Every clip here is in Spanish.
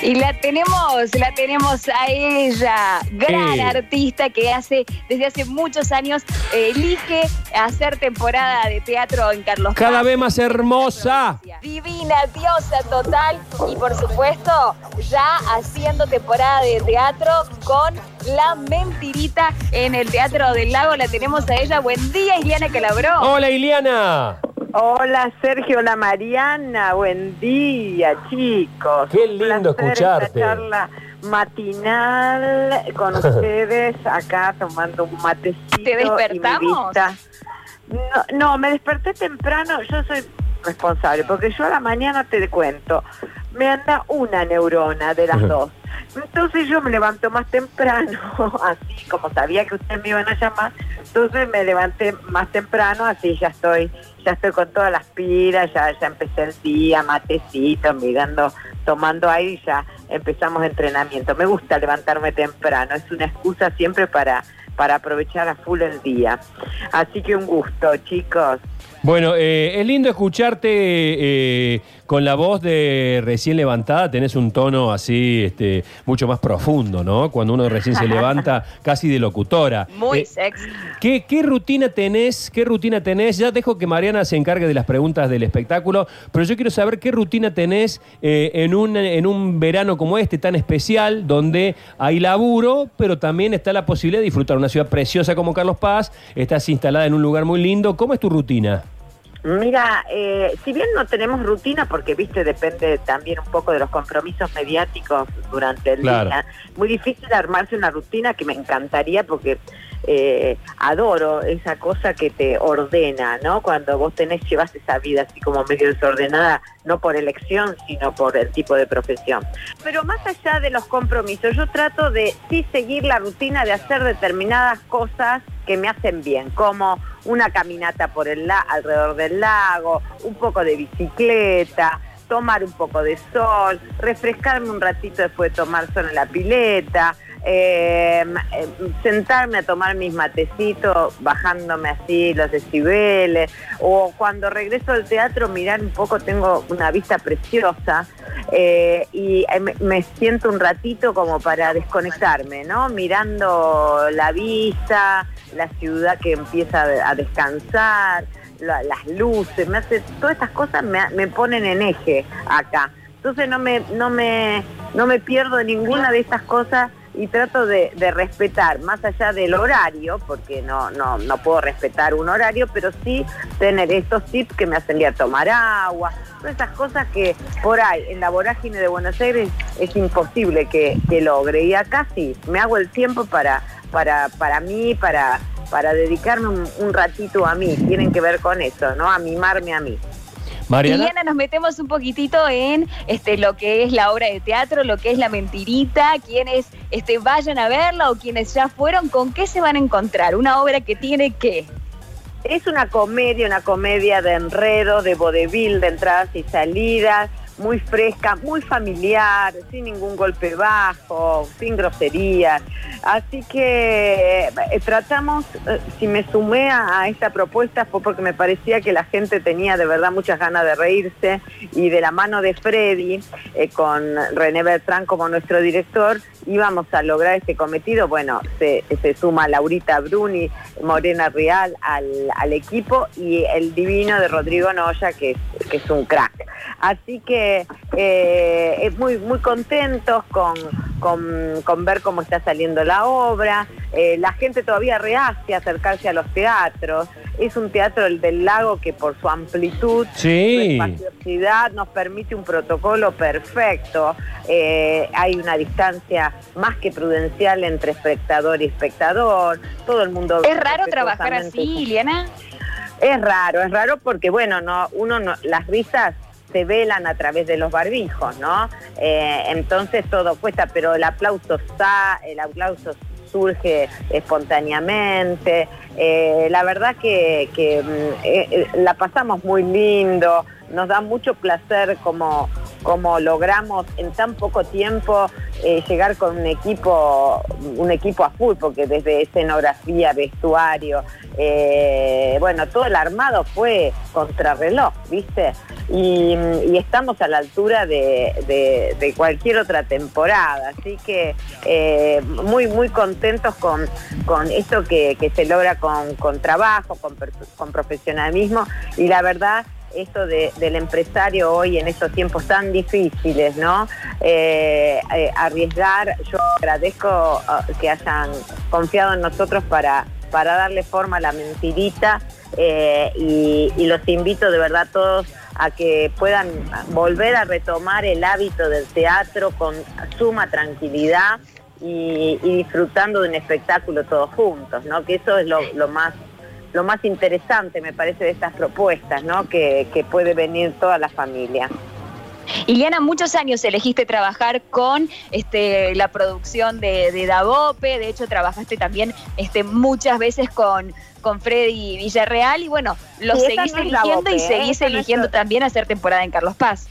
Y la tenemos, la tenemos a ella, gran Sí. artista que hace desde hace muchos años eh, elige hacer temporada de teatro en Carlos Cada Paz. vez más hermosa. Divina, diosa total y por supuesto ya haciendo temporada de teatro con La Mentirita en el Teatro del Lago. La tenemos a ella. Buen día, Iliana Calabró. Hola, Iliana. Hola Sergio, hola Mariana, buen día chicos. Qué Un lindo placer escucharte. Esta charla matinal con ustedes acá tomando un matecito. ¿Te y mi despertamos? vista. No, no, me desperté temprano, yo soy responsable, porque yo a la mañana te cuento, me anda una neurona de las dos. Entonces yo me levanto más temprano, así como sabía que ustedes me iban a llamar, entonces me levanté más temprano, así ya estoy, ya estoy con todas las pilas, ya, ya empecé el día, matecito, mirando, tomando aire y ya empezamos entrenamiento. Me gusta levantarme temprano, es una excusa siempre para, para aprovechar a full el día. Así que un gusto, chicos. Bueno, eh, es lindo escucharte eh, con la voz de recién levantada. Tenés un tono así, este, mucho más profundo, ¿no? Cuando uno recién se levanta, casi de locutora. Muy Eh, sexy. ¿Qué, qué rutina tenés? ¿Qué rutina tenés? Ya dejo que Mariana se encargue de las preguntas del espectáculo, pero yo quiero saber qué rutina tenés eh, en, un, en un verano como este, tan especial, donde hay laburo, pero también está la posibilidad de disfrutar una ciudad preciosa como Carlos Paz, estás instalada en un lugar muy lindo. ¿Cómo es tu rutina? Mira, eh, si bien no tenemos rutina, porque viste, depende también un poco de los compromisos mediáticos durante el Claro. día, muy difícil armarse una rutina que me encantaría porque eh, adoro esa cosa que te ordena, ¿no? Cuando vos tenés, llevas esa vida así como medio desordenada, no por elección, sino por el tipo de profesión. Pero más allá de los compromisos, yo trato de sí seguir la rutina de hacer determinadas cosas que me hacen bien, como una caminata por el la alrededor del lago, un poco de bicicleta, tomar un poco de sol, refrescarme un ratito después de tomar sol en la pileta, eh, eh, sentarme a tomar mis matecitos bajándome así los decibeles, o cuando regreso al teatro mirar un poco, tengo una vista preciosa eh, y eh, me, siento un ratito como para desconectarme, ¿no? Mirando la vista, la ciudad que empieza a descansar, la- las luces, me hace, todas estas cosas me, me ponen en eje acá. Entonces no me, no me, no me pierdo ninguna de estas cosas y trato de, de respetar, más allá del horario, porque no, no, no puedo respetar un horario, pero sí tener estos tips que me hacen ir a tomar agua, todas esas cosas que por ahí, en la vorágine de Buenos Aires, es imposible que, que logre. Y acá sí, me hago el tiempo para, para, para mí, para, para dedicarme un, un ratito a mí. Tienen que ver con eso, ¿no? A mimarme a mí. Mariana. Iliana, nos metemos un poquitito en este, lo que es la obra de teatro, lo que es la mentirita, quienes este, vayan a verla o quienes ya fueron, ¿con qué se van a encontrar? Una obra que tiene qué. Es una comedia, una comedia de enredo, de vodevil, de entradas y salidas, muy fresca, muy familiar, sin ningún golpe bajo, sin groserías. Así que eh, tratamos, eh, si me sumé a, esta propuesta fue porque me parecía que la gente tenía de verdad muchas ganas de reírse y de la mano de Freddy, eh, con René Bertrán como nuestro director, íbamos a lograr este cometido. Bueno, se, se suma Laurita Bruni, Morena Real al, al equipo y el divino de Rodrigo Noya, que que es un crack. Así que eh, muy, muy contentos con, con, con ver cómo está saliendo la obra. Eh, la gente todavía rehace acercarse a los teatros. Es un teatro el del lago que por su amplitud, Sí. su espaciosidad nos permite un protocolo perfecto. Eh, hay una distancia más que prudencial entre espectador y espectador. Todo el mundo Es raro trabajar así, Iliana. es raro, es raro porque, bueno, no, uno no, las risas se velan a través de los barbijos, ¿no? Eh, entonces todo cuesta, pero el aplauso está, el aplauso surge espontáneamente. Eh, la verdad que, mm, eh, eh, la pasamos muy lindo, nos da mucho placer como, cómo logramos en tan poco tiempo eh, llegar con un equipo, un equipo a full, porque desde escenografía, vestuario, eh, bueno, todo el armado fue contrarreloj, ¿viste? Y, estamos a la altura de, cualquier otra temporada, así que eh, muy, muy contentos con, esto que, se logra con, trabajo, con, con profesionalismo y la verdad esto del empresario hoy en estos tiempos tan difíciles, ¿no? Eh, eh, arriesgar, yo agradezco uh, que hayan confiado en nosotros para, para darle forma a la mentirita eh, y, los invito de verdad todos a que puedan volver a retomar el hábito del teatro con suma tranquilidad y, disfrutando de un espectáculo todos juntos, ¿no? Que eso es lo más lo más interesante, me parece, de estas propuestas, ¿no? Que, puede venir toda la familia. Iliana, muchos años elegiste trabajar con este, la producción de, de Davope, de hecho trabajaste también este, muchas veces con, con Freddy Villarreal y bueno, lo seguís eligiendo y ¿eh? seguís eligiendo también hacer temporada en Carlos Paz.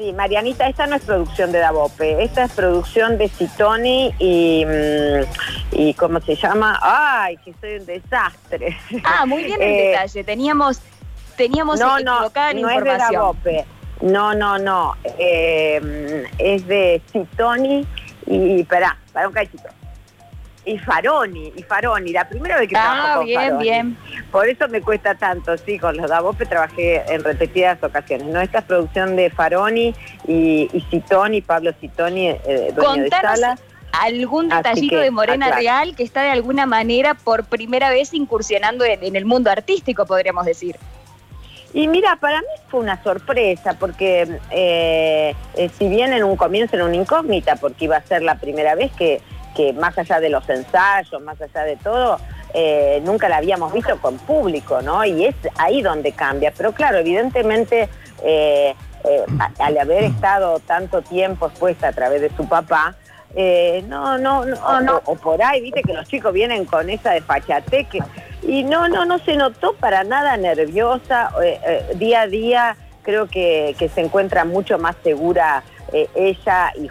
Sí, Marianita, esta no es producción de Davope, esta es producción de Citoni y, mm, y ¿cómo se llama? ¡Ay, que soy un desastre! Ah, muy bien el eh, detalle, teníamos, teníamos no, equivocada no, no Es de Davope. No, no, no, eh, es de Citoni y, espera, para un cachito y Faroni, y Faroni, la primera vez que ah, trabajo con bien, bien. Por eso me cuesta tanto, sí, con los Davope trabajé en repetidas ocasiones, ¿no? Esta producción de Faroni y, y Citoni, Pablo Citoni, eh, dueño de sala. algún detallito de Morena Real que está de alguna manera por primera vez incursionando en, el mundo artístico, podríamos decir. Y mira, para mí fue una sorpresa, porque eh, eh, si bien en un comienzo era una incógnita, porque iba a ser la primera vez que que más allá de los ensayos, más allá de todo, eh, nunca la habíamos visto con público, ¿no? Y es ahí donde cambia. Pero claro, evidentemente, eh, eh, al haber estado tanto tiempo expuesta a través de su papá, no, no, no, no, o por ahí, viste que los chicos vienen con esa de que y no, no, no se notó para nada nerviosa, día a día creo que se encuentra mucho más segura eh, ella y,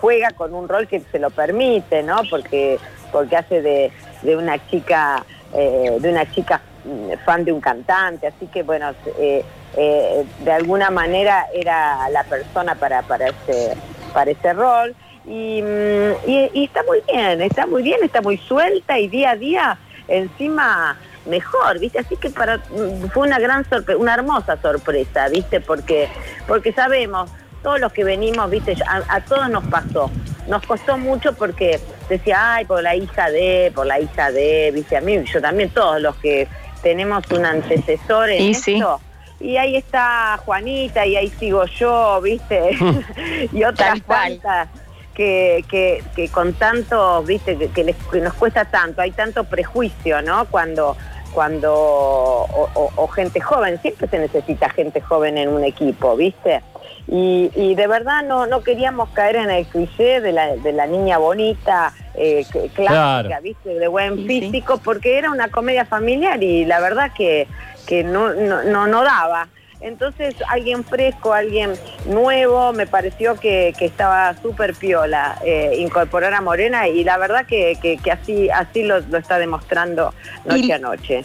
juega con un rol que se lo permite, ¿no? Porque, porque hace de, una chica, eh, de una chica mm, fan de un cantante, así que bueno, eh, de alguna manera era la persona para, para, ese, para ese rol. Y, mm, y, está muy bien, está muy bien, está muy suelta y día a día encima mejor, ¿viste? Así que para mm, fue una gran sorpresa, una hermosa sorpresa, ¿viste? Porque porque sabemos todos los que venimos, viste, a, todos nos pasó. Nos costó mucho porque decía, ay, por la hija de, por la hija de, viste, a mí, yo también, todos los que tenemos un antecesor en esto. Y ahí está Juanita y ahí sigo yo, viste, y otras cuantas. Que, que, que, con tanto, viste, que, nos cuesta tanto, hay tanto prejuicio, ¿no? Cuando, cuando, o, gente joven, siempre se necesita gente joven en un equipo, ¿viste? Y, de verdad no, no queríamos caer en el cliché de la, de la niña bonita, eh, clásica, ¿viste? De buen físico, porque era una comedia familiar y la verdad que, que no, no, no, daba. Entonces alguien fresco, alguien nuevo, me pareció que, estaba súper piola eh, incorporar a Morena y la verdad que, que, así, así lo, lo, está demostrando noche a noche.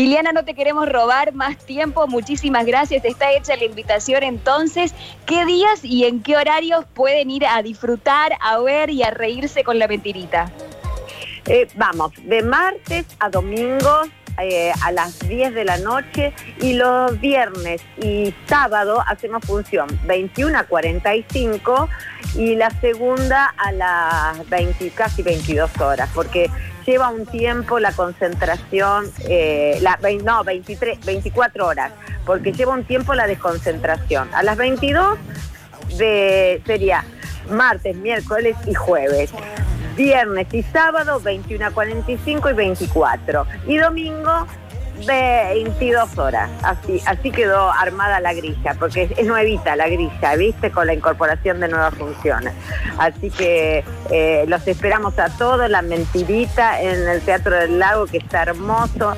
Liliana, no te queremos robar más tiempo. Muchísimas gracias. Está hecha la invitación entonces. ¿Qué días y en qué horarios pueden ir a disfrutar, a ver y a reírse con la mentirita? Eh, vamos, de martes a domingos eh, a las 10 de la noche y los viernes y sábado hacemos función 21 a 45 y la segunda a las 20, casi 22 horas, porque lleva un tiempo la concentración, eh, no, 23, 24 horas, porque lleva un tiempo la desconcentración. A las 22 de, sería martes, miércoles y jueves. Viernes y sábado 21 a 45 y 24. Y domingo 22 horas, así, así quedó armada la grilla, porque es, nuevita la grilla, ¿viste? Con la incorporación de nuevas funciones. Así que eh, los esperamos a todos, la mentirita en el Teatro del Lago, que está hermoso,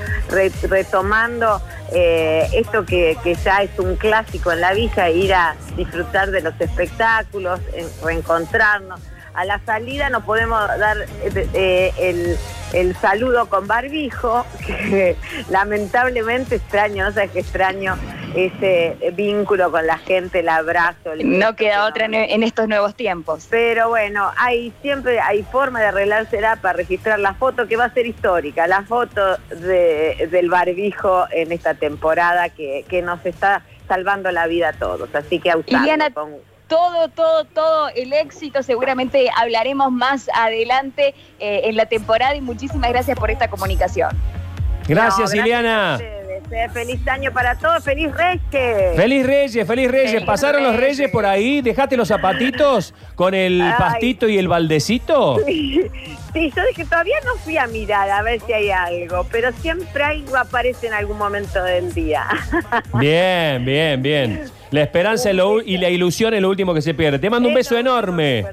retomando eh, esto que, que ya es un clásico en la villa, ir a disfrutar de los espectáculos, en- reencontrarnos. A la salida no podemos dar eh, el, el saludo con barbijo, que lamentablemente extraño, no sé qué extraño ese vínculo con la gente, el abrazo. el No queda que otra en, en estos nuevos tiempos. pero bueno, hay siempre hay forma de arreglársela para registrar la foto que va a ser histórica, la foto de- del barbijo en esta temporada que, que nos está salvando la vida a todos. Así que a usarlo Iliana, con- todo, todo, todo el éxito. Seguramente hablaremos más adelante eh, en la temporada y muchísimas gracias por esta comunicación. Gracias, No, Ileana. Eh, Feliz año para todos, feliz Reyes. Feliz Reyes, feliz Reyes. Feliz ¿Pasaron los Reyes. Reyes por ahí? ¿Dejaste los zapatitos con el Ay. pastito y el baldecito? Sí, sí, yo dije, todavía no fui a mirar a ver si hay algo, pero siempre algo aparece en algún momento del día. Bien, bien, bien. La esperanza es lo u- y la ilusión es lo último que se pierde. Te mando un beso enorme.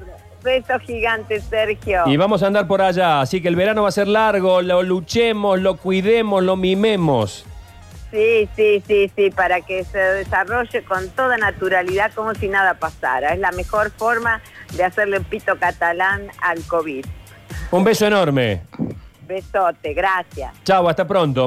Beso gigante, Sergio. Y vamos a andar por allá, así que el verano va a ser largo, lo luchemos, lo cuidemos, lo mimemos. Sí, sí, sí, sí, para que se desarrolle con toda naturalidad como si nada pasara. Es la mejor forma de hacerle un pito catalán al COVID. Un beso enorme. Besote, gracias. Chau, hasta pronto.